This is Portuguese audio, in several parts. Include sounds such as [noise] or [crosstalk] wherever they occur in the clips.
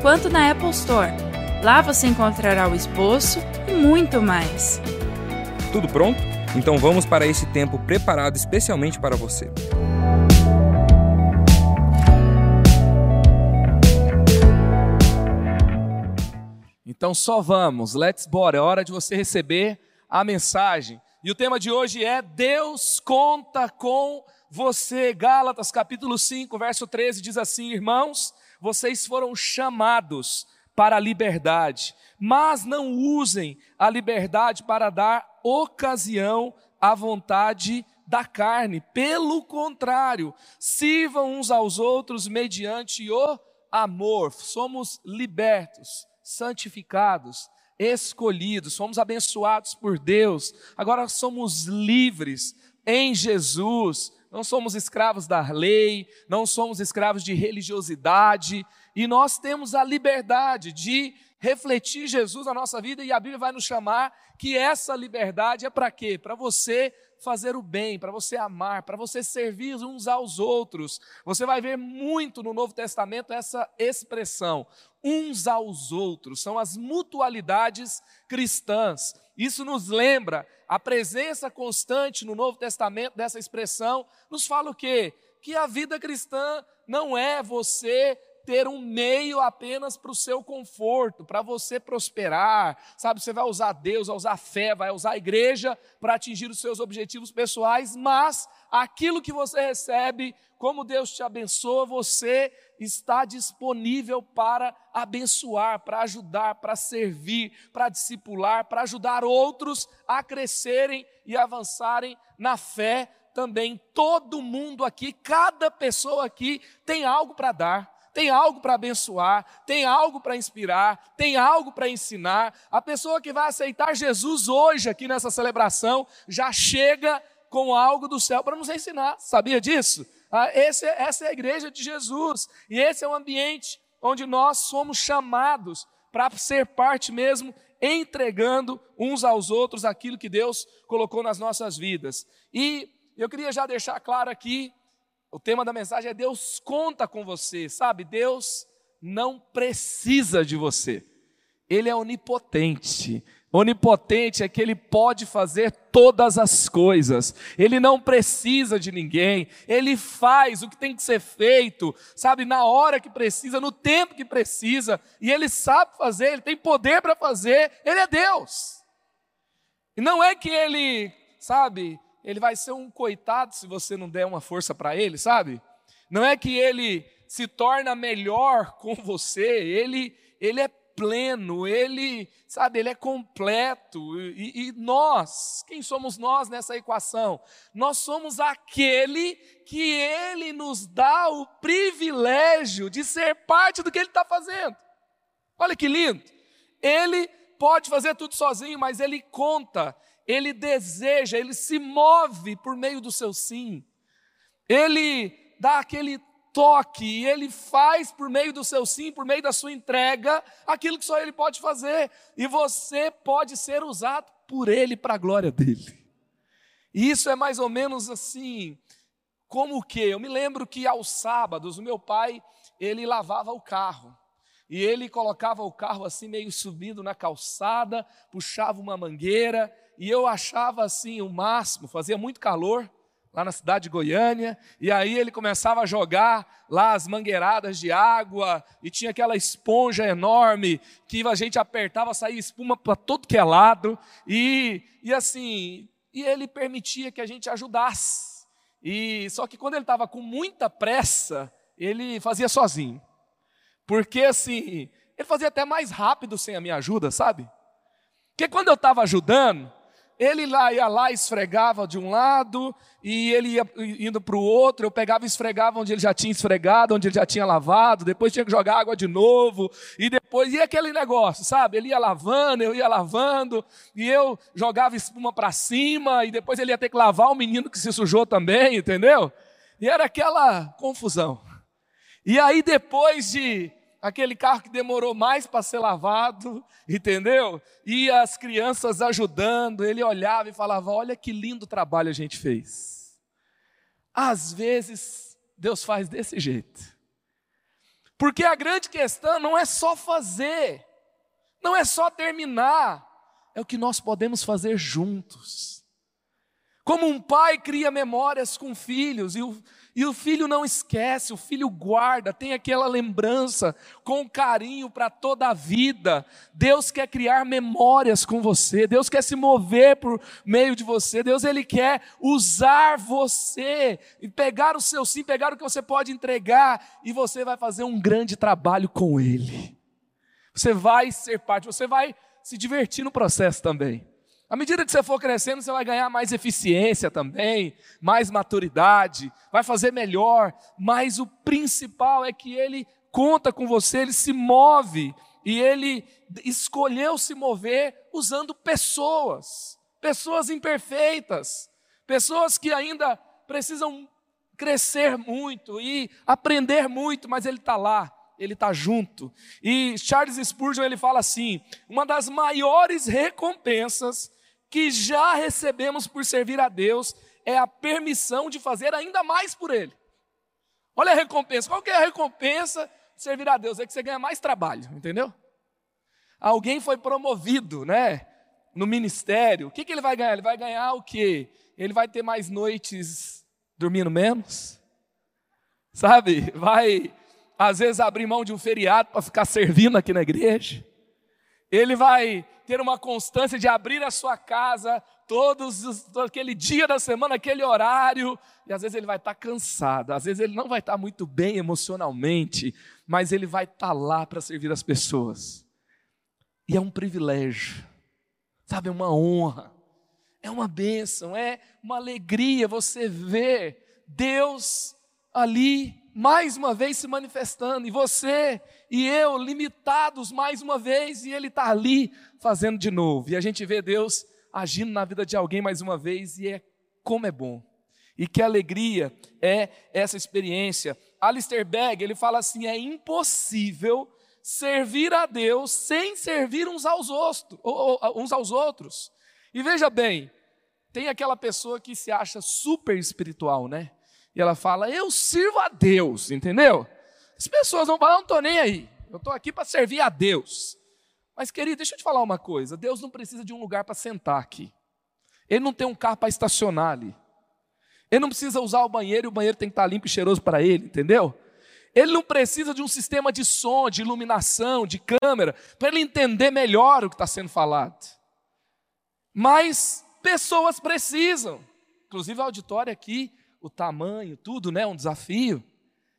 quanto na Apple Store. Lá você encontrará o esboço e muito mais. Tudo pronto? Então vamos para esse tempo preparado especialmente para você. Então só vamos, let's bora, é hora de você receber a mensagem. E o tema de hoje é Deus conta com você. Gálatas capítulo 5, verso 13 diz assim: Irmãos, vocês foram chamados para a liberdade, mas não usem a liberdade para dar ocasião à vontade da carne. Pelo contrário, sirvam uns aos outros mediante o amor. Somos libertos, santificados, escolhidos, somos abençoados por Deus. Agora somos livres em Jesus não somos escravos da lei, não somos escravos de religiosidade, e nós temos a liberdade de refletir Jesus na nossa vida, e a Bíblia vai nos chamar que essa liberdade é para quê? Para você fazer o bem, para você amar, para você servir uns aos outros. Você vai ver muito no Novo Testamento essa expressão, uns aos outros, são as mutualidades cristãs. Isso nos lembra a presença constante no Novo Testamento dessa expressão, nos fala o quê? Que a vida cristã não é você ter um meio apenas para o seu conforto, para você prosperar, sabe? Você vai usar Deus, vai usar fé, vai usar a igreja para atingir os seus objetivos pessoais, mas aquilo que você recebe, como Deus te abençoa, você está disponível para abençoar, para ajudar, para servir, para discipular, para ajudar outros a crescerem e avançarem na fé também. Todo mundo aqui, cada pessoa aqui tem algo para dar tem algo para abençoar, tem algo para inspirar, tem algo para ensinar. A pessoa que vai aceitar Jesus hoje aqui nessa celebração já chega com algo do céu para nos ensinar. Sabia disso? Ah, esse, essa é a igreja de Jesus e esse é o ambiente onde nós somos chamados para ser parte mesmo, entregando uns aos outros aquilo que Deus colocou nas nossas vidas. E eu queria já deixar claro aqui o tema da mensagem é Deus conta com você, sabe? Deus não precisa de você. Ele é onipotente. Onipotente é que ele pode fazer todas as coisas, ele não precisa de ninguém, ele faz o que tem que ser feito, sabe, na hora que precisa, no tempo que precisa, e ele sabe fazer, ele tem poder para fazer, ele é Deus. E não é que ele, sabe, ele vai ser um coitado se você não der uma força para ele, sabe? Não é que ele se torna melhor com você, ele, ele é pleno, ele, sabe, ele é completo. E, e, nós, quem somos nós nessa equação? Nós somos aquele que ele nos dá o privilégio de ser parte do que ele está fazendo. Olha que lindo! Ele pode fazer tudo sozinho, mas ele conta ele deseja, ele se move por meio do seu sim. Ele dá aquele toque e ele faz por meio do seu sim, por meio da sua entrega, aquilo que só ele pode fazer. E você pode ser usado por ele para a glória dele. E isso é mais ou menos assim, como o quê? Eu me lembro que aos sábados o meu pai, ele lavava o carro. E ele colocava o carro assim meio subindo na calçada, puxava uma mangueira e eu achava assim o máximo, fazia muito calor lá na cidade de Goiânia, e aí ele começava a jogar lá as mangueiradas de água, e tinha aquela esponja enorme que a gente apertava, saía espuma para todo que é lado, e, e assim, e ele permitia que a gente ajudasse. E só que quando ele estava com muita pressa, ele fazia sozinho. Porque assim, ele fazia até mais rápido sem a minha ajuda, sabe? Porque quando eu estava ajudando, ele lá ia lá, esfregava de um lado, e ele ia indo para o outro, eu pegava e esfregava onde ele já tinha esfregado, onde ele já tinha lavado, depois tinha que jogar água de novo, e depois, e aquele negócio, sabe? Ele ia lavando, eu ia lavando, e eu jogava espuma para cima, e depois ele ia ter que lavar o menino que se sujou também, entendeu? E era aquela confusão. E aí depois de aquele carro que demorou mais para ser lavado, [laughs] entendeu? E as crianças ajudando, ele olhava e falava: Olha que lindo trabalho a gente fez. Às vezes, Deus faz desse jeito. Porque a grande questão não é só fazer, não é só terminar, é o que nós podemos fazer juntos. Como um pai cria memórias com filhos e o, e o filho não esquece, o filho guarda, tem aquela lembrança com carinho para toda a vida. Deus quer criar memórias com você, Deus quer se mover por meio de você, Deus ele quer usar você e pegar o seu sim, pegar o que você pode entregar e você vai fazer um grande trabalho com ele. Você vai ser parte, você vai se divertir no processo também. À medida que você for crescendo, você vai ganhar mais eficiência também, mais maturidade, vai fazer melhor, mas o principal é que ele conta com você, ele se move e ele escolheu se mover usando pessoas, pessoas imperfeitas, pessoas que ainda precisam crescer muito e aprender muito, mas ele está lá, ele está junto. E Charles Spurgeon ele fala assim: uma das maiores recompensas que já recebemos por servir a Deus é a permissão de fazer ainda mais por Ele. Olha a recompensa. Qual que é a recompensa de servir a Deus? É que você ganha mais trabalho, entendeu? Alguém foi promovido, né? No ministério. O que, que ele vai ganhar? Ele vai ganhar o quê? Ele vai ter mais noites dormindo menos? Sabe? Vai, às vezes, abrir mão de um feriado para ficar servindo aqui na igreja. Ele vai ter uma constância de abrir a sua casa todos os, todo aquele dia da semana, aquele horário, e às vezes ele vai estar cansado, às vezes ele não vai estar muito bem emocionalmente, mas ele vai estar lá para servir as pessoas. E é um privilégio, sabe, é uma honra, é uma bênção, é uma alegria você ver Deus ali mais uma vez se manifestando, e você e eu limitados mais uma vez, e Ele está ali fazendo de novo. E a gente vê Deus agindo na vida de alguém mais uma vez, e é como é bom. E que alegria é essa experiência. Alistair Begg, ele fala assim: é impossível servir a Deus sem servir uns aos, outros, uns aos outros. E veja bem, tem aquela pessoa que se acha super espiritual, né? E ela fala: Eu sirvo a Deus, entendeu? As pessoas vão falar: Não estou nem aí, eu estou aqui para servir a Deus. Mas, querido, deixa eu te falar uma coisa: Deus não precisa de um lugar para sentar aqui, Ele não tem um carro para estacionar ali, Ele não precisa usar o banheiro e o banheiro tem que estar limpo e cheiroso para Ele, entendeu? Ele não precisa de um sistema de som, de iluminação, de câmera, para ele entender melhor o que está sendo falado. Mas pessoas precisam, inclusive a auditória aqui o tamanho, tudo, né? Um desafio.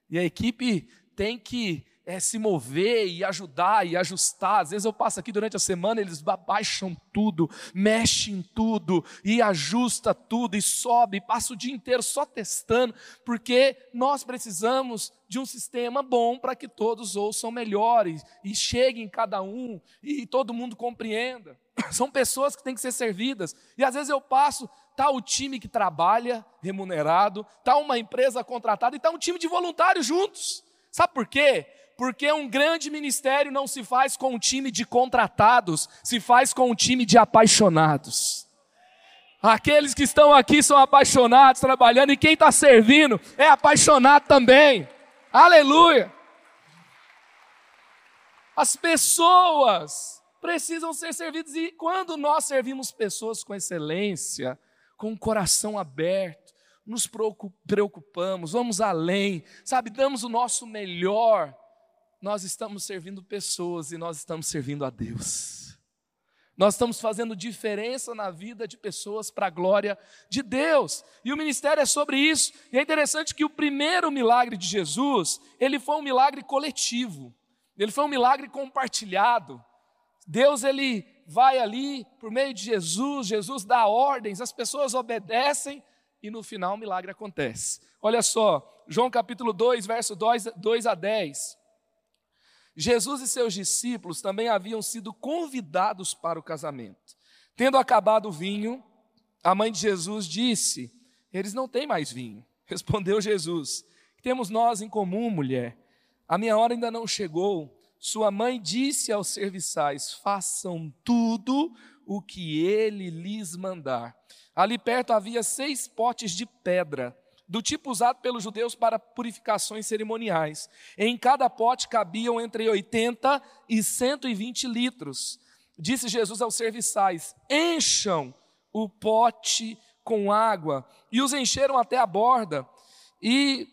E a equipe tem que é, se mover e ajudar e ajustar. Às vezes eu passo aqui durante a semana, eles baixam tudo, mexem tudo e ajusta tudo e sobe, e passa o dia inteiro só testando, porque nós precisamos de um sistema bom para que todos ouçam melhores e cheguem cada um e todo mundo compreenda. [coughs] São pessoas que têm que ser servidas. E às vezes eu passo, tá o time que trabalha remunerado, tá uma empresa contratada e tá um time de voluntários juntos. Sabe por quê? Porque um grande ministério não se faz com um time de contratados, se faz com um time de apaixonados. Aqueles que estão aqui são apaixonados, trabalhando, e quem está servindo é apaixonado também. Aleluia! As pessoas precisam ser servidas, e quando nós servimos pessoas com excelência, com o coração aberto, nos preocupamos, vamos além, sabe, damos o nosso melhor, nós estamos servindo pessoas e nós estamos servindo a Deus. Nós estamos fazendo diferença na vida de pessoas para a glória de Deus. E o ministério é sobre isso. E é interessante que o primeiro milagre de Jesus, ele foi um milagre coletivo. Ele foi um milagre compartilhado. Deus ele vai ali por meio de Jesus, Jesus dá ordens, as pessoas obedecem e no final o milagre acontece. Olha só, João capítulo 2, verso 2, 2 a 10. Jesus e seus discípulos também haviam sido convidados para o casamento. Tendo acabado o vinho, a mãe de Jesus disse: Eles não têm mais vinho. [laughs] Respondeu Jesus: Que temos nós em comum, mulher? A minha hora ainda não chegou. Sua mãe disse aos serviçais: Façam tudo o que ele lhes mandar. Ali perto havia seis potes de pedra, do tipo usado pelos judeus para purificações cerimoniais. Em cada pote cabiam entre 80 e 120 litros. Disse Jesus aos serviçais: Encham o pote com água. E os encheram até a borda. E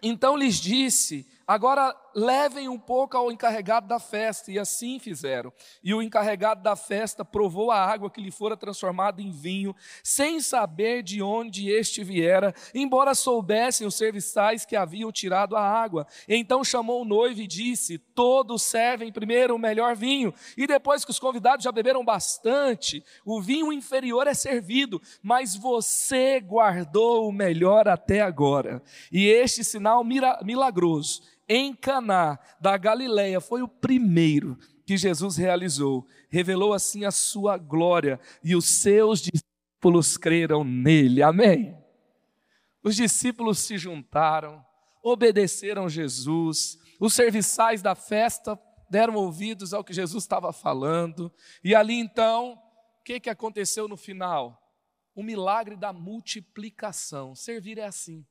então lhes disse: Agora levem um pouco ao encarregado da festa, e assim fizeram. E o encarregado da festa provou a água que lhe fora transformada em vinho, sem saber de onde este viera, embora soubessem os serviçais que haviam tirado a água. Então chamou o noivo e disse: Todos servem primeiro o melhor vinho, e depois que os convidados já beberam bastante, o vinho inferior é servido, mas você guardou o melhor até agora. E este sinal milagroso em Caná da Galileia foi o primeiro que Jesus realizou. Revelou assim a sua glória e os seus discípulos creram nele. Amém. Os discípulos se juntaram, obedeceram Jesus. Os serviçais da festa deram ouvidos ao que Jesus estava falando. E ali então, o que, que aconteceu no final? O milagre da multiplicação. Servir é assim.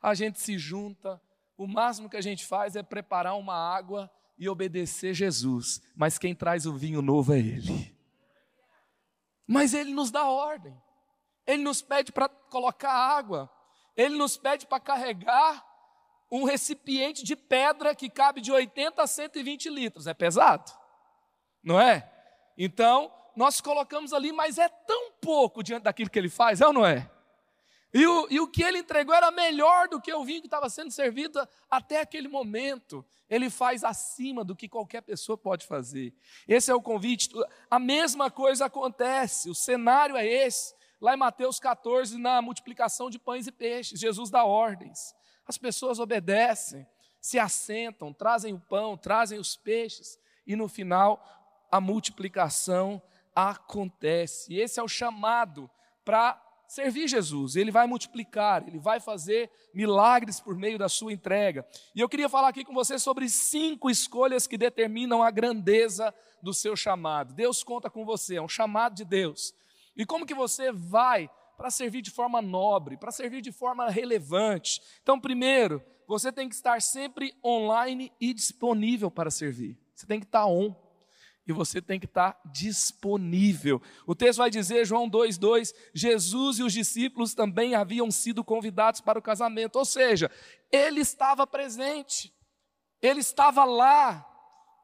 A gente se junta, o máximo que a gente faz é preparar uma água e obedecer Jesus, mas quem traz o vinho novo é Ele. Mas Ele nos dá ordem, Ele nos pede para colocar água, Ele nos pede para carregar um recipiente de pedra que cabe de 80 a 120 litros, é pesado, não é? Então, nós colocamos ali, mas é tão pouco diante daquilo que Ele faz, é ou não é? E o, e o que ele entregou era melhor do que o vinho que estava sendo servido até aquele momento. Ele faz acima do que qualquer pessoa pode fazer. Esse é o convite. A mesma coisa acontece, o cenário é esse. Lá em Mateus 14, na multiplicação de pães e peixes, Jesus dá ordens. As pessoas obedecem, se assentam, trazem o pão, trazem os peixes, e no final a multiplicação acontece. Esse é o chamado para servir Jesus, ele vai multiplicar, ele vai fazer milagres por meio da sua entrega. E eu queria falar aqui com você sobre cinco escolhas que determinam a grandeza do seu chamado. Deus conta com você, é um chamado de Deus. E como que você vai para servir de forma nobre, para servir de forma relevante? Então, primeiro, você tem que estar sempre online e disponível para servir. Você tem que estar on e você tem que estar disponível. O texto vai dizer, João 2,2: Jesus e os discípulos também haviam sido convidados para o casamento, ou seja, ele estava presente, ele estava lá,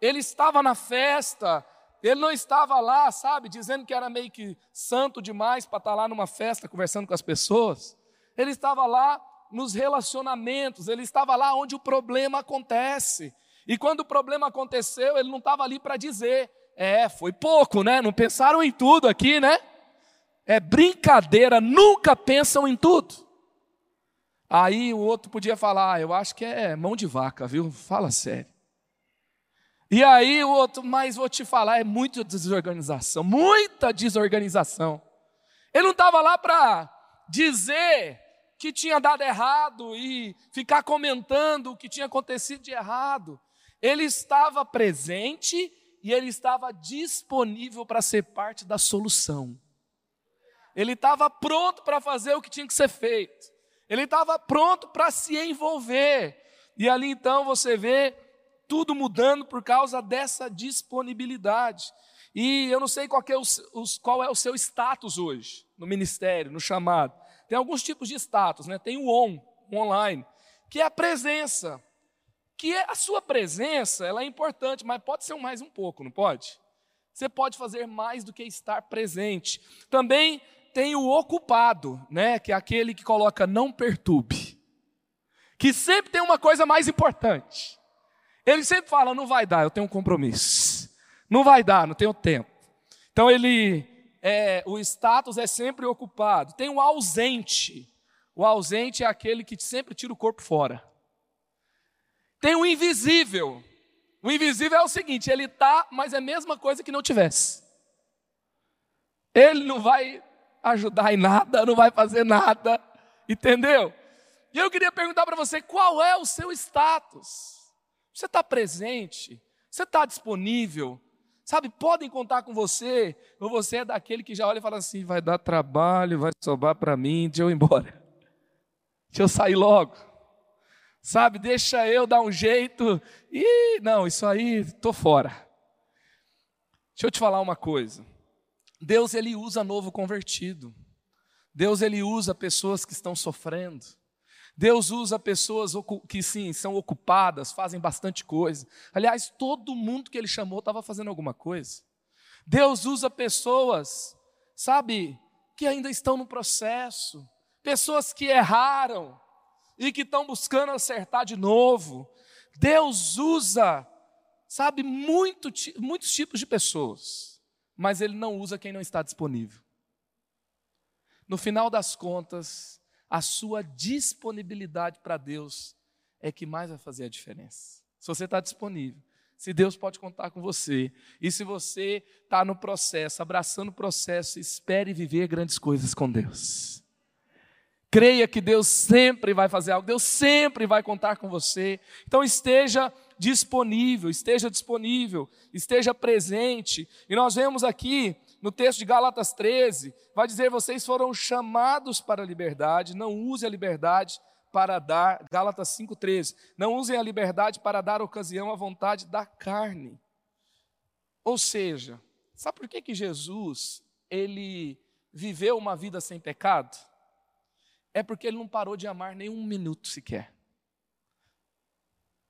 ele estava na festa, ele não estava lá, sabe, dizendo que era meio que santo demais para estar lá numa festa conversando com as pessoas, ele estava lá nos relacionamentos, ele estava lá onde o problema acontece. E quando o problema aconteceu, ele não estava ali para dizer, é, foi pouco, né? Não pensaram em tudo aqui, né? É brincadeira, nunca pensam em tudo. Aí o outro podia falar, ah, eu acho que é mão de vaca, viu? Fala sério. E aí o outro, mas vou te falar, é muita desorganização, muita desorganização. Ele não estava lá para dizer que tinha dado errado e ficar comentando o que tinha acontecido de errado. Ele estava presente e ele estava disponível para ser parte da solução. Ele estava pronto para fazer o que tinha que ser feito. Ele estava pronto para se envolver. E ali então você vê tudo mudando por causa dessa disponibilidade. E eu não sei qual é, o, qual é o seu status hoje no ministério, no chamado. Tem alguns tipos de status, né? Tem o on, online, que é a presença que a sua presença ela é importante, mas pode ser mais um pouco, não pode? Você pode fazer mais do que estar presente. Também tem o ocupado, né, que é aquele que coloca não perturbe. Que sempre tem uma coisa mais importante. Ele sempre fala, não vai dar, eu tenho um compromisso. Não vai dar, não tenho tempo. Então ele, é, o status é sempre ocupado. Tem o ausente. O ausente é aquele que sempre tira o corpo fora. Tem o invisível. O invisível é o seguinte: ele está, mas é a mesma coisa que não tivesse. Ele não vai ajudar em nada, não vai fazer nada, entendeu? E eu queria perguntar para você: qual é o seu status? Você está presente? Você está disponível? Sabe, podem contar com você, ou você é daquele que já olha e fala assim: vai dar trabalho, vai sobrar para mim, deixa eu ir embora, deixa eu sair logo, sabe, deixa eu dar um jeito, e não, isso aí, estou fora. Deixa eu te falar uma coisa: Deus ele usa novo convertido, Deus ele usa pessoas que estão sofrendo, Deus usa pessoas que sim, são ocupadas, fazem bastante coisa. Aliás, todo mundo que ele chamou estava fazendo alguma coisa. Deus usa pessoas, sabe, que ainda estão no processo, pessoas que erraram e que estão buscando acertar de novo. Deus usa, sabe, muito, muitos tipos de pessoas, mas Ele não usa quem não está disponível. No final das contas, a sua disponibilidade para Deus é que mais vai fazer a diferença. Se você está disponível, se Deus pode contar com você, e se você está no processo, abraçando o processo, espere viver grandes coisas com Deus. Creia que Deus sempre vai fazer algo, Deus sempre vai contar com você. Então esteja disponível, esteja disponível, esteja presente. E nós vemos aqui no texto de Gálatas 13, vai dizer: vocês foram chamados para a liberdade, não use a liberdade para dar, Gálatas 5,13, não usem a liberdade para dar ocasião à vontade da carne. Ou seja, sabe por que, que Jesus, ele viveu uma vida sem pecado? É porque ele não parou de amar nem um minuto sequer.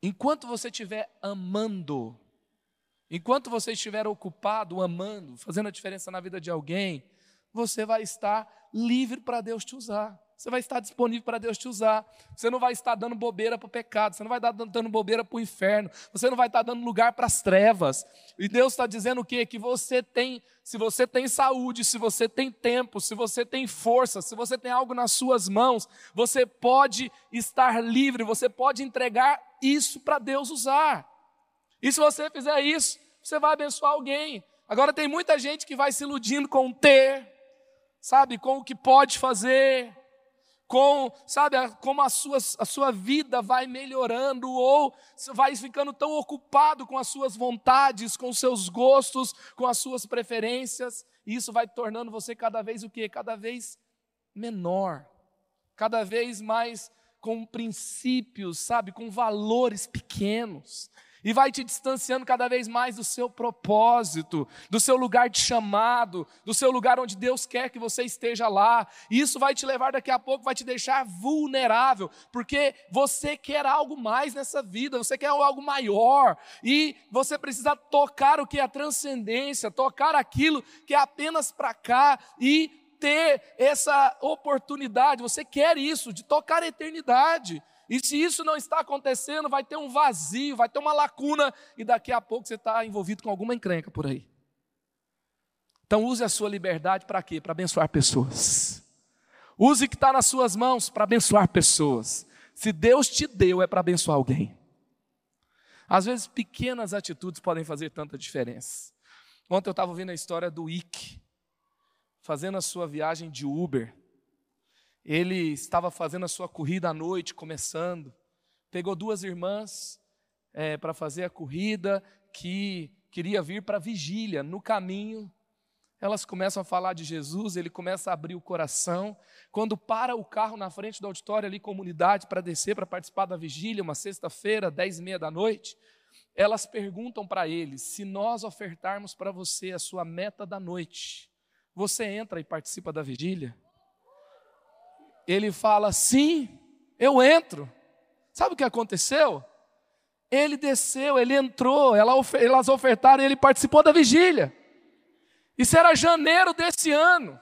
Enquanto você estiver amando, Enquanto você estiver ocupado, amando, fazendo a diferença na vida de alguém, você vai estar livre para Deus te usar. Você vai estar disponível para Deus te usar. Você não vai estar dando bobeira para o pecado. Você não vai estar dando bobeira para o inferno. Você não vai estar dando lugar para as trevas. E Deus está dizendo o quê? Que você tem, se você tem saúde, se você tem tempo, se você tem força, se você tem algo nas suas mãos, você pode estar livre. Você pode entregar isso para Deus usar. E se você fizer isso, você vai abençoar alguém. Agora tem muita gente que vai se iludindo com ter, sabe, com o que pode fazer, com, sabe, como a sua, a sua vida vai melhorando, ou vai ficando tão ocupado com as suas vontades, com os seus gostos, com as suas preferências, e isso vai tornando você cada vez o quê? Cada vez menor, cada vez mais com princípios, sabe, com valores pequenos e vai te distanciando cada vez mais do seu propósito, do seu lugar de chamado, do seu lugar onde Deus quer que você esteja lá. E isso vai te levar daqui a pouco, vai te deixar vulnerável, porque você quer algo mais nessa vida, você quer algo maior, e você precisa tocar o que é a transcendência, tocar aquilo que é apenas para cá e ter essa oportunidade, você quer isso, de tocar a eternidade. E se isso não está acontecendo, vai ter um vazio, vai ter uma lacuna, e daqui a pouco você está envolvido com alguma encrenca por aí. Então use a sua liberdade para quê? Para abençoar pessoas. Use o que está nas suas mãos para abençoar pessoas. Se Deus te deu, é para abençoar alguém. Às vezes, pequenas atitudes podem fazer tanta diferença. Ontem eu estava ouvindo a história do Ike, fazendo a sua viagem de Uber. Ele estava fazendo a sua corrida à noite, começando. Pegou duas irmãs é, para fazer a corrida, que queria vir para a vigília. No caminho, elas começam a falar de Jesus, ele começa a abrir o coração. Quando para o carro na frente do auditório ali, comunidade, para descer, para participar da vigília, uma sexta-feira, dez e meia da noite, elas perguntam para ele: se nós ofertarmos para você a sua meta da noite, você entra e participa da vigília? Ele fala: Sim, eu entro. Sabe o que aconteceu? Ele desceu, ele entrou, elas ofertaram e ele participou da vigília. Isso era janeiro desse ano.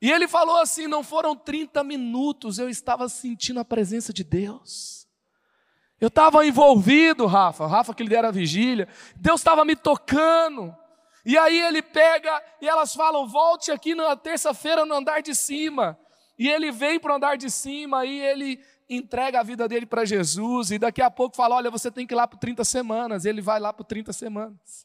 E ele falou assim: não foram 30 minutos, eu estava sentindo a presença de Deus. Eu estava envolvido, Rafa, Rafa que lidera a vigília. Deus estava me tocando. E aí ele pega e elas falam: volte aqui na terça-feira no andar de cima. E ele vem para o andar de cima e ele entrega a vida dele para Jesus. E daqui a pouco fala: olha, você tem que ir lá por 30 semanas. Ele vai lá por 30 semanas.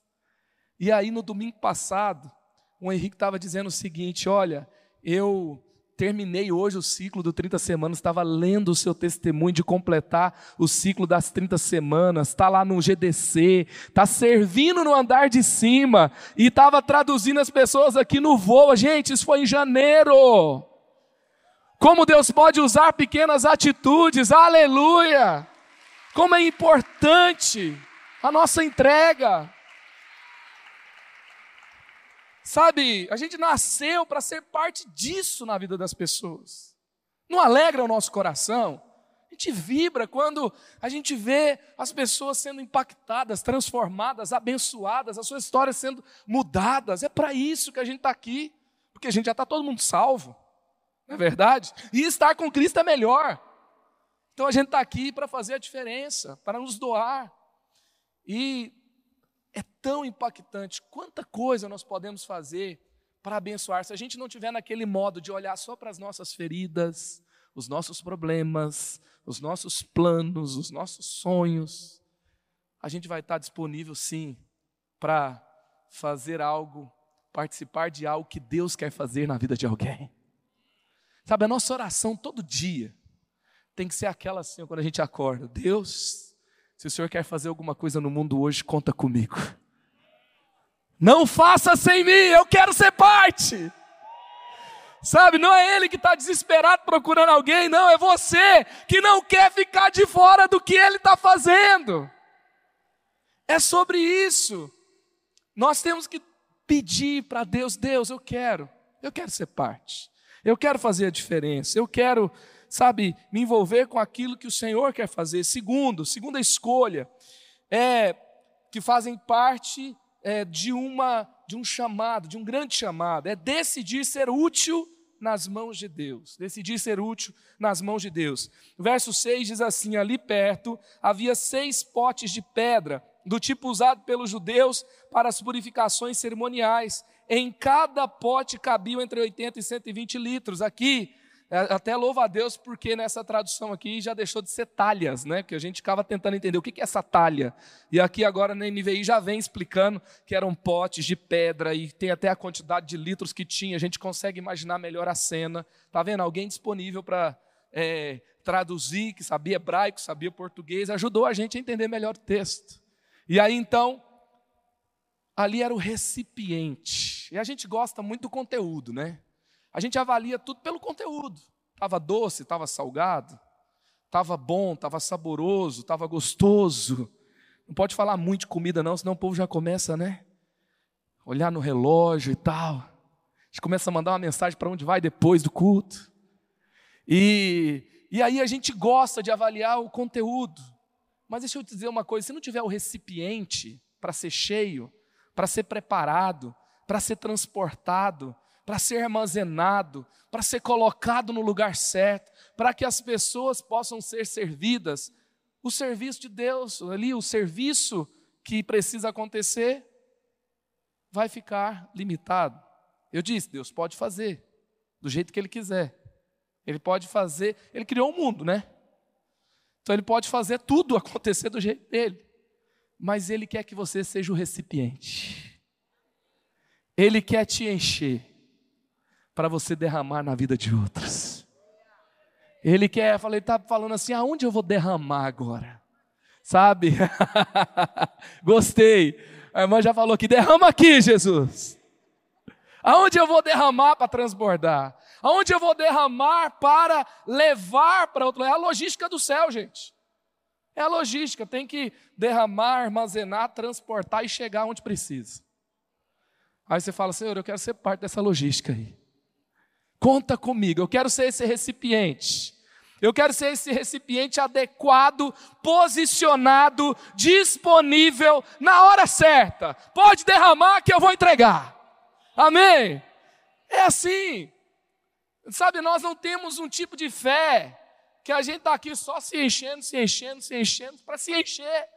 E aí no domingo passado, o Henrique estava dizendo o seguinte: olha, eu terminei hoje o ciclo do 30 semanas, estava lendo o seu testemunho de completar o ciclo das 30 semanas, está lá no GDC, está servindo no andar de cima e estava traduzindo as pessoas aqui no voo. Gente, isso foi em janeiro. Como Deus pode usar pequenas atitudes, aleluia! Como é importante a nossa entrega. Sabe, a gente nasceu para ser parte disso na vida das pessoas. Não alegra o nosso coração? A gente vibra quando a gente vê as pessoas sendo impactadas, transformadas, abençoadas, as suas histórias sendo mudadas. É para isso que a gente está aqui, porque a gente já está todo mundo salvo, não é verdade? E estar com Cristo é melhor. Então a gente está aqui para fazer a diferença, para nos doar. E é tão impactante. Quanta coisa nós podemos fazer para abençoar. Se a gente não tiver naquele modo de olhar só para as nossas feridas, os nossos problemas, os nossos planos, os nossos sonhos, a gente vai estar disponível sim para fazer algo, participar de algo que Deus quer fazer na vida de alguém. Sabe, a nossa oração todo dia tem que ser aquela assim, quando a gente acorda: Deus, se o Senhor quer fazer alguma coisa no mundo hoje, conta comigo. Não faça sem mim, eu quero ser parte. Sabe, não é ele que está desesperado procurando alguém, não, é você que não quer ficar de fora do que ele está fazendo. É sobre isso. Nós temos que pedir para Deus: Deus, eu quero, eu quero ser parte, eu quero fazer a diferença, eu quero sabe, me envolver com aquilo que o Senhor quer fazer. Segundo, segunda escolha, é que fazem parte é, de, uma, de um chamado, de um grande chamado, é decidir ser útil nas mãos de Deus. Decidir ser útil nas mãos de Deus. Verso 6 diz assim: Ali perto havia seis potes de pedra, do tipo usado pelos judeus para as purificações cerimoniais. Em cada pote cabiam entre 80 e 120 litros. Aqui até louva a Deus porque nessa tradução aqui já deixou de ser talhas, né? Que a gente ficava tentando entender o que é essa talha. E aqui agora na NVI já vem explicando que eram potes de pedra e tem até a quantidade de litros que tinha. A gente consegue imaginar melhor a cena. Tá vendo? Alguém disponível para é, traduzir, que sabia hebraico, sabia português, ajudou a gente a entender melhor o texto. E aí então, ali era o recipiente. E a gente gosta muito do conteúdo, né? A gente avalia tudo pelo conteúdo. Estava doce, estava salgado, estava bom, estava saboroso, estava gostoso. Não pode falar muito de comida, não, senão o povo já começa, né? Olhar no relógio e tal. A gente começa a mandar uma mensagem para onde vai depois do culto. E, e aí a gente gosta de avaliar o conteúdo. Mas deixa eu te dizer uma coisa: se não tiver o recipiente para ser cheio, para ser preparado, para ser transportado, para ser armazenado, para ser colocado no lugar certo, para que as pessoas possam ser servidas. O serviço de Deus, ali, o serviço que precisa acontecer, vai ficar limitado. Eu disse, Deus pode fazer do jeito que Ele quiser. Ele pode fazer, Ele criou o mundo, né? Então Ele pode fazer tudo [laughs] acontecer do jeito dele. Mas Ele quer que você seja o recipiente. Ele quer te encher para você derramar na vida de outros. Ele quer, falei, está falando assim, aonde eu vou derramar agora? Sabe? [laughs] Gostei. A irmã já falou que derrama aqui, Jesus. Aonde eu vou derramar para transbordar? Aonde eu vou derramar para levar para outro? É a logística do céu, gente. É a logística, tem que derramar, armazenar, transportar e chegar onde precisa. Aí você fala, Senhor, eu quero ser parte dessa logística aí. Conta comigo, eu quero ser esse recipiente. Eu quero ser esse recipiente adequado, posicionado, disponível na hora certa. Pode derramar que eu vou entregar. Amém? É assim. Sabe, nós não temos um tipo de fé que a gente está aqui só se enchendo, se enchendo, se enchendo, para se encher.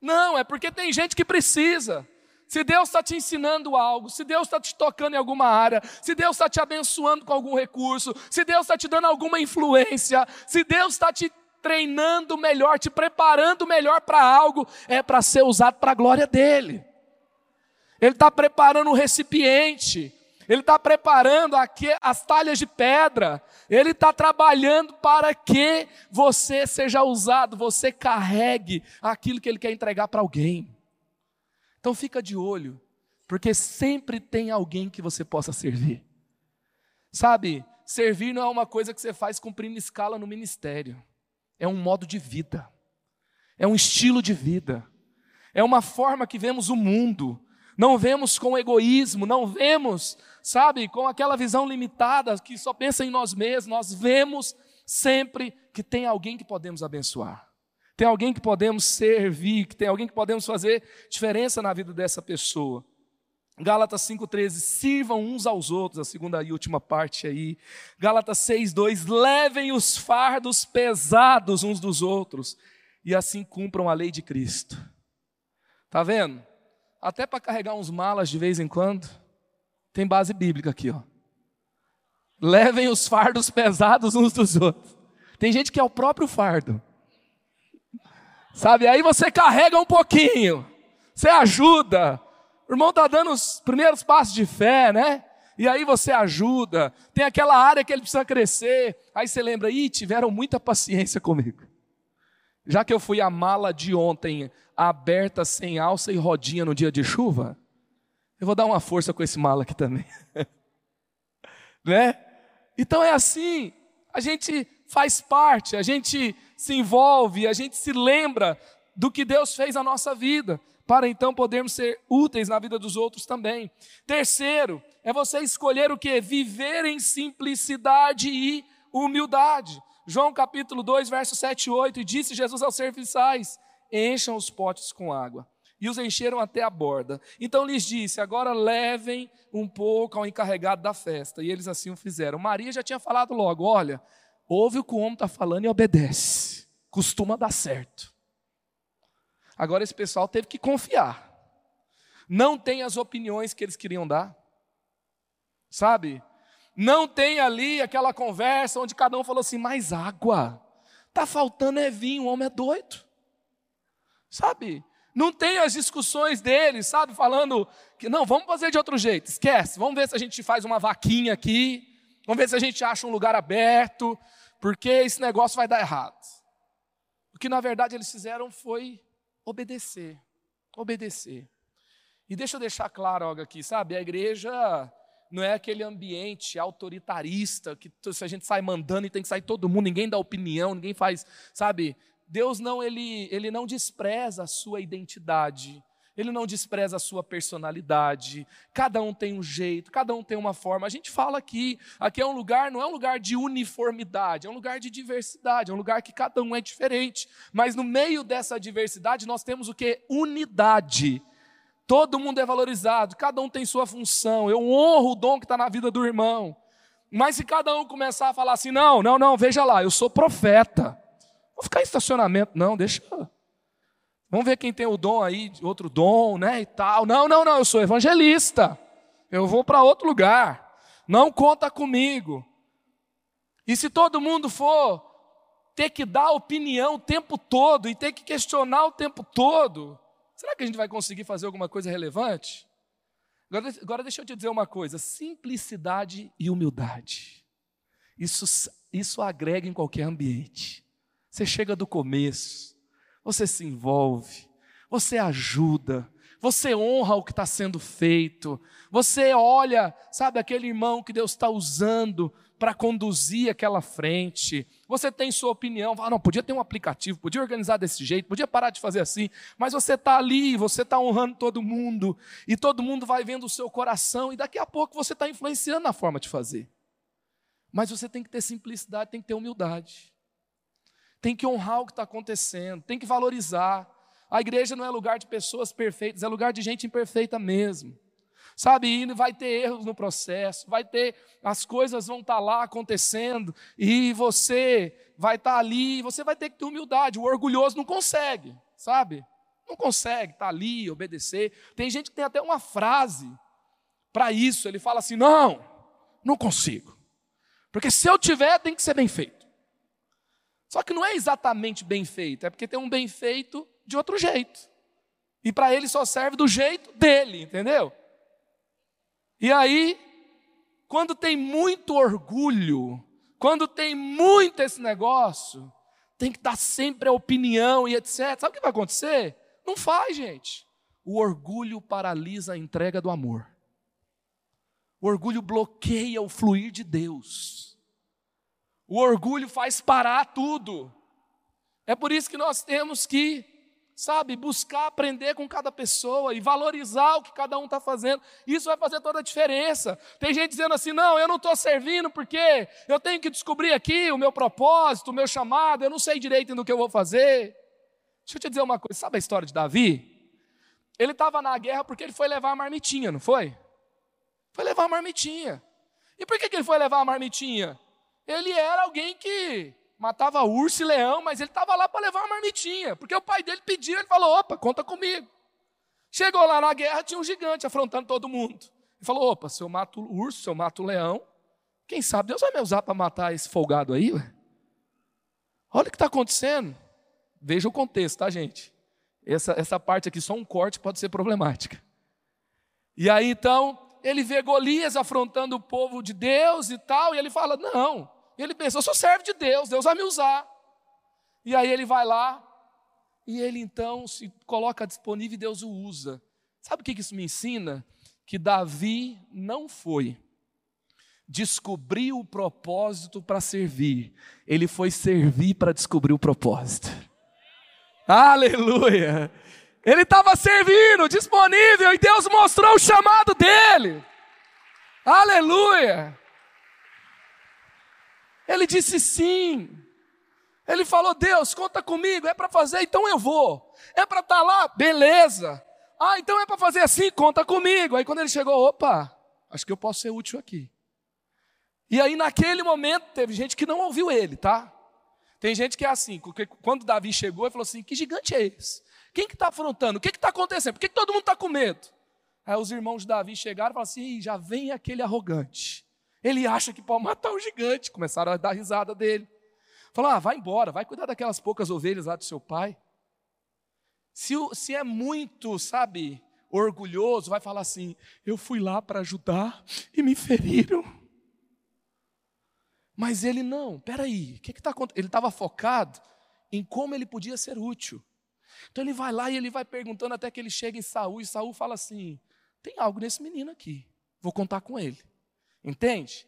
Não, é porque tem gente que precisa. Se Deus está te ensinando algo, se Deus está te tocando em alguma área, se Deus está te abençoando com algum recurso, se Deus está te dando alguma influência, se Deus está te treinando melhor, te preparando melhor para algo, é para ser usado para a glória dele. Ele está preparando o recipiente, ele está preparando aqui as talhas de pedra, ele está trabalhando para que você seja usado, você carregue aquilo que ele quer entregar para alguém. Então fica de olho, porque sempre tem alguém que você possa servir. Sabe, servir não é uma coisa que você faz cumprindo escala no ministério. É um modo de vida. É um estilo de vida. É uma forma que vemos o mundo. Não vemos com egoísmo, não vemos, sabe, com aquela visão limitada que só pensa em nós mesmos. Nós vemos sempre que tem alguém que podemos abençoar tem alguém que podemos servir, que tem alguém que podemos fazer diferença na vida dessa pessoa. Gálatas 5,13, sirvam uns aos outros, a segunda e última parte aí. Gálatas 6,2, levem os fardos pesados uns dos outros, e assim cumpram a lei de Cristo. Tá vendo? Até para carregar uns malas de vez em quando, tem base bíblica aqui, ó. Levem os fardos [laughs] pesados uns dos outros. Tem gente que é o próprio fardo. Sabe? Aí você carrega um pouquinho, você ajuda. O irmão está dando os primeiros passos de fé, né? E aí você ajuda. Tem aquela área que ele precisa crescer. Aí você lembra, ih, tiveram muita paciência comigo. Já que eu fui a mala de ontem aberta, sem alça e rodinha no dia de chuva, eu vou dar uma força com esse mala aqui também. [laughs] né? Então é assim, a gente faz parte, a gente se envolve, a gente se lembra do que Deus fez na nossa vida, para então podermos ser úteis na vida dos outros também. Terceiro, é você escolher o que? Viver em simplicidade e humildade. João capítulo 2, verso 7 e 8, e disse Jesus aos serviçais: encham os potes com água. E os encheram até a borda. Então lhes disse: Agora levem um pouco ao encarregado da festa. E eles assim o fizeram. Maria já tinha falado logo: Olha, ouve o que o homem está falando e obedece. Costuma dar certo. Agora esse pessoal teve que confiar. Não tem as opiniões que eles queriam dar. Sabe? Não tem ali aquela conversa onde cada um falou assim: mais água. Tá faltando é vinho, o homem é doido. Sabe? Não tem as discussões deles, sabe? Falando que não, vamos fazer de outro jeito, esquece. Vamos ver se a gente faz uma vaquinha aqui. Vamos ver se a gente acha um lugar aberto porque esse negócio vai dar errado. O que na verdade eles fizeram foi obedecer, obedecer. E deixa eu deixar claro algo aqui, sabe? A igreja não é aquele ambiente autoritarista que se a gente sai mandando e tem que sair todo mundo, ninguém dá opinião, ninguém faz, sabe? Deus não ele, ele não despreza a sua identidade. Ele não despreza a sua personalidade. Cada um tem um jeito, cada um tem uma forma. A gente fala aqui, aqui é um lugar, não é um lugar de uniformidade, é um lugar de diversidade, é um lugar que cada um é diferente. Mas no meio dessa diversidade nós temos o que? Unidade. Todo mundo é valorizado, cada um tem sua função. Eu honro o dom que está na vida do irmão. Mas se cada um começar a falar assim, não, não, não, veja lá, eu sou profeta. Vou ficar em estacionamento, não, deixa. Vamos ver quem tem o dom aí, outro dom, né, e tal. Não, não, não, eu sou evangelista. Eu vou para outro lugar. Não conta comigo. E se todo mundo for ter que dar opinião o tempo todo e ter que questionar o tempo todo, será que a gente vai conseguir fazer alguma coisa relevante? Agora, agora deixa eu te dizer uma coisa: simplicidade e humildade. Isso, isso agrega em qualquer ambiente. Você chega do começo, você se envolve, você ajuda, você honra o que está sendo feito, você olha, sabe, aquele irmão que Deus está usando para conduzir aquela frente, você tem sua opinião, fala, não, podia ter um aplicativo, podia organizar desse jeito, podia parar de fazer assim, mas você está ali, você está honrando todo mundo, e todo mundo vai vendo o seu coração, e daqui a pouco você está influenciando na forma de fazer. Mas você tem que ter simplicidade, tem que ter humildade tem que honrar o que está acontecendo, tem que valorizar. A igreja não é lugar de pessoas perfeitas, é lugar de gente imperfeita mesmo. sabe? E vai ter erros no processo, vai ter, as coisas vão estar tá lá acontecendo, e você vai estar tá ali, você vai ter que ter humildade. O orgulhoso não consegue, sabe? Não consegue estar tá ali, obedecer. Tem gente que tem até uma frase para isso. Ele fala assim: não, não consigo. Porque se eu tiver, tem que ser bem feito. Só que não é exatamente bem feito, é porque tem um bem feito de outro jeito. E para ele só serve do jeito dele, entendeu? E aí, quando tem muito orgulho, quando tem muito esse negócio, tem que dar sempre a opinião e etc. Sabe o que vai acontecer? Não faz, gente. O orgulho paralisa a entrega do amor. O orgulho bloqueia o fluir de Deus. O orgulho faz parar tudo. É por isso que nós temos que sabe, buscar aprender com cada pessoa e valorizar o que cada um está fazendo. Isso vai fazer toda a diferença. Tem gente dizendo assim: não, eu não estou servindo porque eu tenho que descobrir aqui o meu propósito, o meu chamado, eu não sei direito do que eu vou fazer. Deixa eu te dizer uma coisa: sabe a história de Davi? Ele estava na guerra porque ele foi levar a marmitinha, não foi? Foi levar a marmitinha. E por que, que ele foi levar a marmitinha? Ele era alguém que matava urso e leão, mas ele estava lá para levar uma marmitinha, porque o pai dele pediu, ele falou: opa, conta comigo. Chegou lá na guerra, tinha um gigante afrontando todo mundo. Ele falou: opa, se eu mato o urso, se eu mato o leão, quem sabe Deus vai me usar para matar esse folgado aí? Ué? Olha o que está acontecendo. Veja o contexto, tá, gente? Essa, essa parte aqui, só um corte, pode ser problemática. E aí então, ele vê Golias afrontando o povo de Deus e tal, e ele fala: não, ele pensa, eu sou servo de Deus, Deus vai me usar. E aí ele vai lá, e ele então se coloca disponível e Deus o usa. Sabe o que isso me ensina? Que Davi não foi descobrir o propósito para servir, ele foi servir para descobrir o propósito. Aleluia! Ele estava servindo, disponível, e Deus mostrou o chamado dele. Aleluia! Ele disse sim. Ele falou: Deus, conta comigo, é para fazer, então eu vou. É para estar tá lá, beleza. Ah, então é para fazer assim, conta comigo. Aí quando ele chegou, opa, acho que eu posso ser útil aqui. E aí naquele momento teve gente que não ouviu ele, tá? Tem gente que é assim, porque quando Davi chegou, ele falou assim: que gigante é esse? Quem que está afrontando? O que está acontecendo? Por que, que todo mundo está com medo? Aí os irmãos de Davi chegaram e falaram assim: já vem aquele arrogante. Ele acha que pode matar o gigante. Começaram a dar risada dele. Falaram: ah, vai embora, vai cuidar daquelas poucas ovelhas lá do seu pai. Se, se é muito, sabe, orgulhoso, vai falar assim: eu fui lá para ajudar e me feriram. Mas ele não, peraí, o que está acontecendo? Ele estava focado em como ele podia ser útil. Então ele vai lá e ele vai perguntando até que ele chega em Saul, e Saul fala assim: tem algo nesse menino aqui, vou contar com ele. Entende?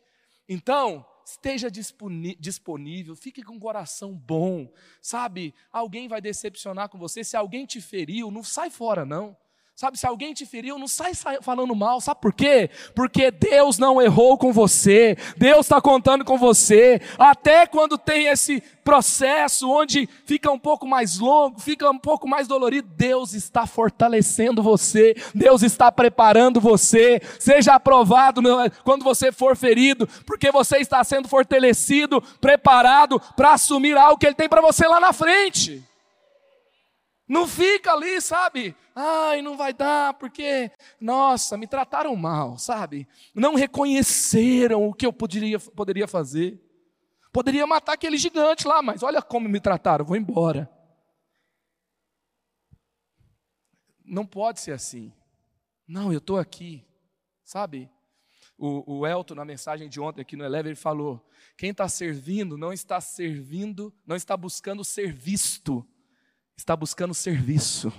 Então, esteja disponível, fique com o coração bom, sabe? Alguém vai decepcionar com você, se alguém te feriu, não sai fora não. Sabe, se alguém te feriu, não sai, falando mal, sabe por quê? Porque Deus não errou com você, Deus está contando com você, até quando tem esse processo onde fica um pouco mais longo, fica um pouco mais dolorido, Deus está fortalecendo você, Deus está preparando você, seja aprovado quando você for ferido, porque você está sendo fortalecido, preparado para assumir algo que Ele tem para você lá na frente. Não fica ali, sabe? Ai, não vai dar porque, nossa, me trataram mal, sabe? Não reconheceram o que eu poderia, poderia fazer. Poderia matar aquele gigante lá, mas olha como me trataram, vou embora. Não pode ser assim. Não, eu estou aqui, sabe? O, o Elton, na mensagem de ontem aqui no Eleven, ele falou: quem está servindo não está servindo, não está buscando ser visto, está buscando serviço.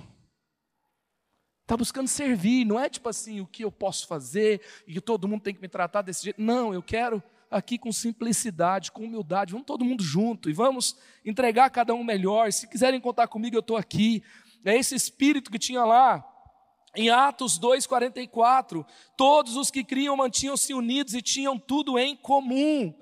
Está buscando servir, não é tipo assim, o que eu posso fazer e que todo mundo tem que me tratar desse jeito. Não, eu quero aqui com simplicidade, com humildade, vamos todo mundo junto e vamos entregar a cada um melhor. Se quiserem contar comigo, eu estou aqui. É esse espírito que tinha lá em Atos 2,44. Todos os que criam mantinham-se unidos e tinham tudo em comum.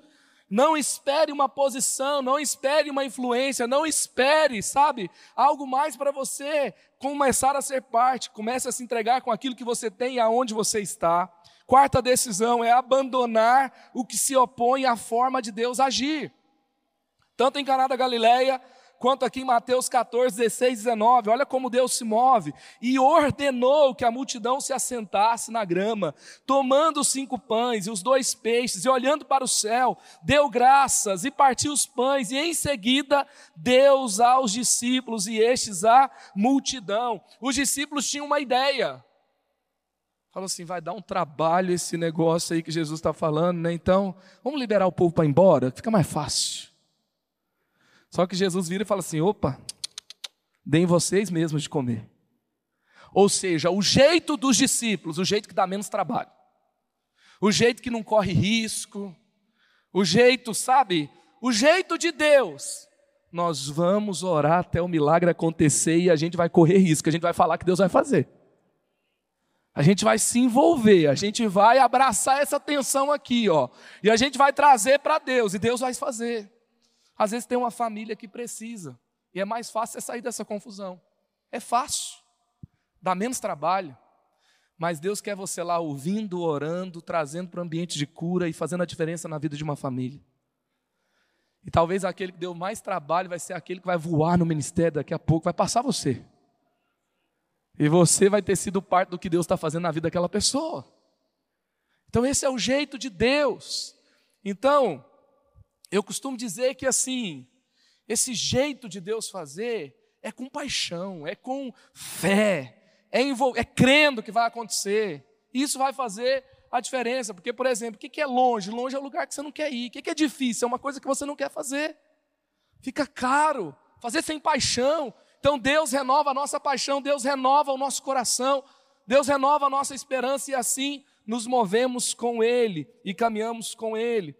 Não espere uma posição, não espere uma influência, não espere, sabe, algo mais para você. Começar a ser parte, comece a se entregar com aquilo que você tem e aonde você está. Quarta decisão é abandonar o que se opõe à forma de Deus agir. Tanto em Caná da Galileia, quanto aqui em Mateus 14, 16, 19. Olha como Deus se move. E ordenou que a multidão se assentasse na grama, tomando os cinco pães e os dois peixes, e olhando para o céu, deu graças e partiu os pães, e em seguida deu aos discípulos e estes à multidão. Os discípulos tinham uma ideia. Falou assim: vai dar um trabalho esse negócio aí que Jesus está falando, né? Então, vamos liberar o povo para ir embora, fica mais fácil. Só que Jesus vira e fala assim: opa, deem vocês mesmos de comer. Ou seja, o jeito dos discípulos, o jeito que dá menos trabalho, o jeito que não corre risco, o jeito, sabe, o jeito de Deus. Nós vamos orar até o milagre acontecer e a gente vai correr risco, a gente vai falar que Deus vai fazer. A gente vai se envolver, a gente vai abraçar essa tensão aqui, ó, e a gente vai trazer para Deus e Deus vai fazer. Às vezes tem uma família que precisa, e é mais fácil você sair dessa confusão. É fácil, dá menos trabalho, mas Deus quer você lá ouvindo, orando, trazendo para o ambiente de cura e fazendo a diferença na vida de uma família. E talvez aquele que deu mais trabalho vai ser aquele que vai voar no ministério daqui a pouco, vai passar você. E você vai ter sido parte do que Deus está fazendo na vida daquela pessoa. Então, esse é o jeito de Deus. Então, eu costumo dizer que assim, esse jeito de Deus fazer é com paixão, é com fé, é, é crendo que vai acontecer. Isso vai fazer a diferença, porque, por exemplo, o que é longe? Longe é o lugar que você não quer ir. O que é difícil? É uma coisa que você não quer fazer. Fica caro, fazer sem paixão. Então Deus renova a nossa paixão, Deus renova o nosso coração, Deus renova a nossa esperança e assim nos movemos com Ele e caminhamos com Ele.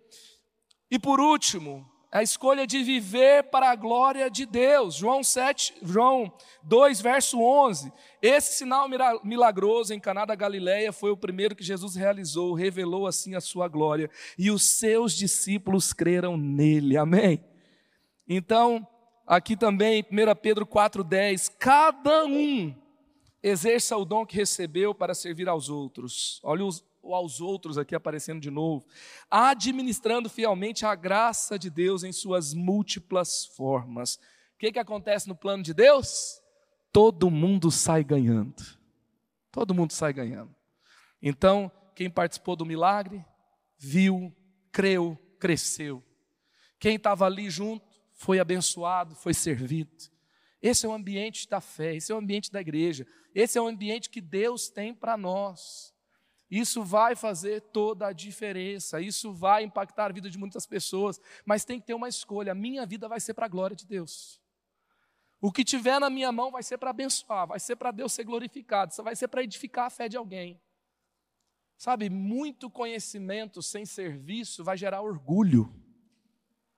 E por último, a escolha de viver para a glória de Deus. João 7, João 2, verso 11. Esse sinal milagroso em Caná da Galileia foi o primeiro que Jesus realizou, revelou assim a sua glória, e os seus discípulos creram nele. Amém. Então, aqui também, 1 Pedro 4:10, cada um exerça o dom que recebeu para servir aos outros. Olha os, ou aos outros aqui aparecendo de novo, administrando fielmente a graça de Deus em suas múltiplas formas. O que, que acontece no plano de Deus? Todo mundo sai ganhando. Todo mundo sai ganhando. Então, quem participou do milagre, viu, creu, cresceu. Quem estava ali junto, foi abençoado, foi servido. Esse é o ambiente da fé, esse é o ambiente da igreja, esse é o ambiente que Deus tem para nós. Isso vai fazer toda a diferença, isso vai impactar a vida de muitas pessoas, mas tem que ter uma escolha. A minha vida vai ser para a glória de Deus. O que tiver na minha mão vai ser para abençoar, vai ser para Deus ser glorificado, vai ser para edificar a fé de alguém. Sabe, muito conhecimento sem serviço vai gerar orgulho.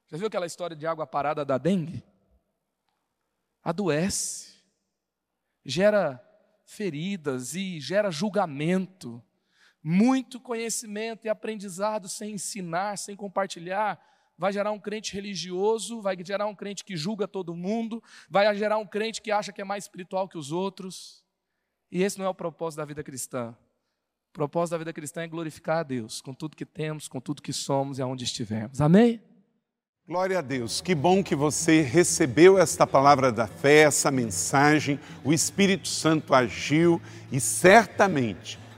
Já viu aquela história de água parada da dengue? Adoece, gera feridas e gera julgamento muito conhecimento e aprendizado sem ensinar, sem compartilhar, vai gerar um crente religioso, vai gerar um crente que julga todo mundo, vai gerar um crente que acha que é mais espiritual que os outros. E esse não é o propósito da vida cristã. O propósito da vida cristã é glorificar a Deus com tudo que temos, com tudo que somos e aonde estivermos. Amém? Glória a Deus, que bom que você recebeu esta palavra da fé, essa mensagem, o Espírito Santo agiu e certamente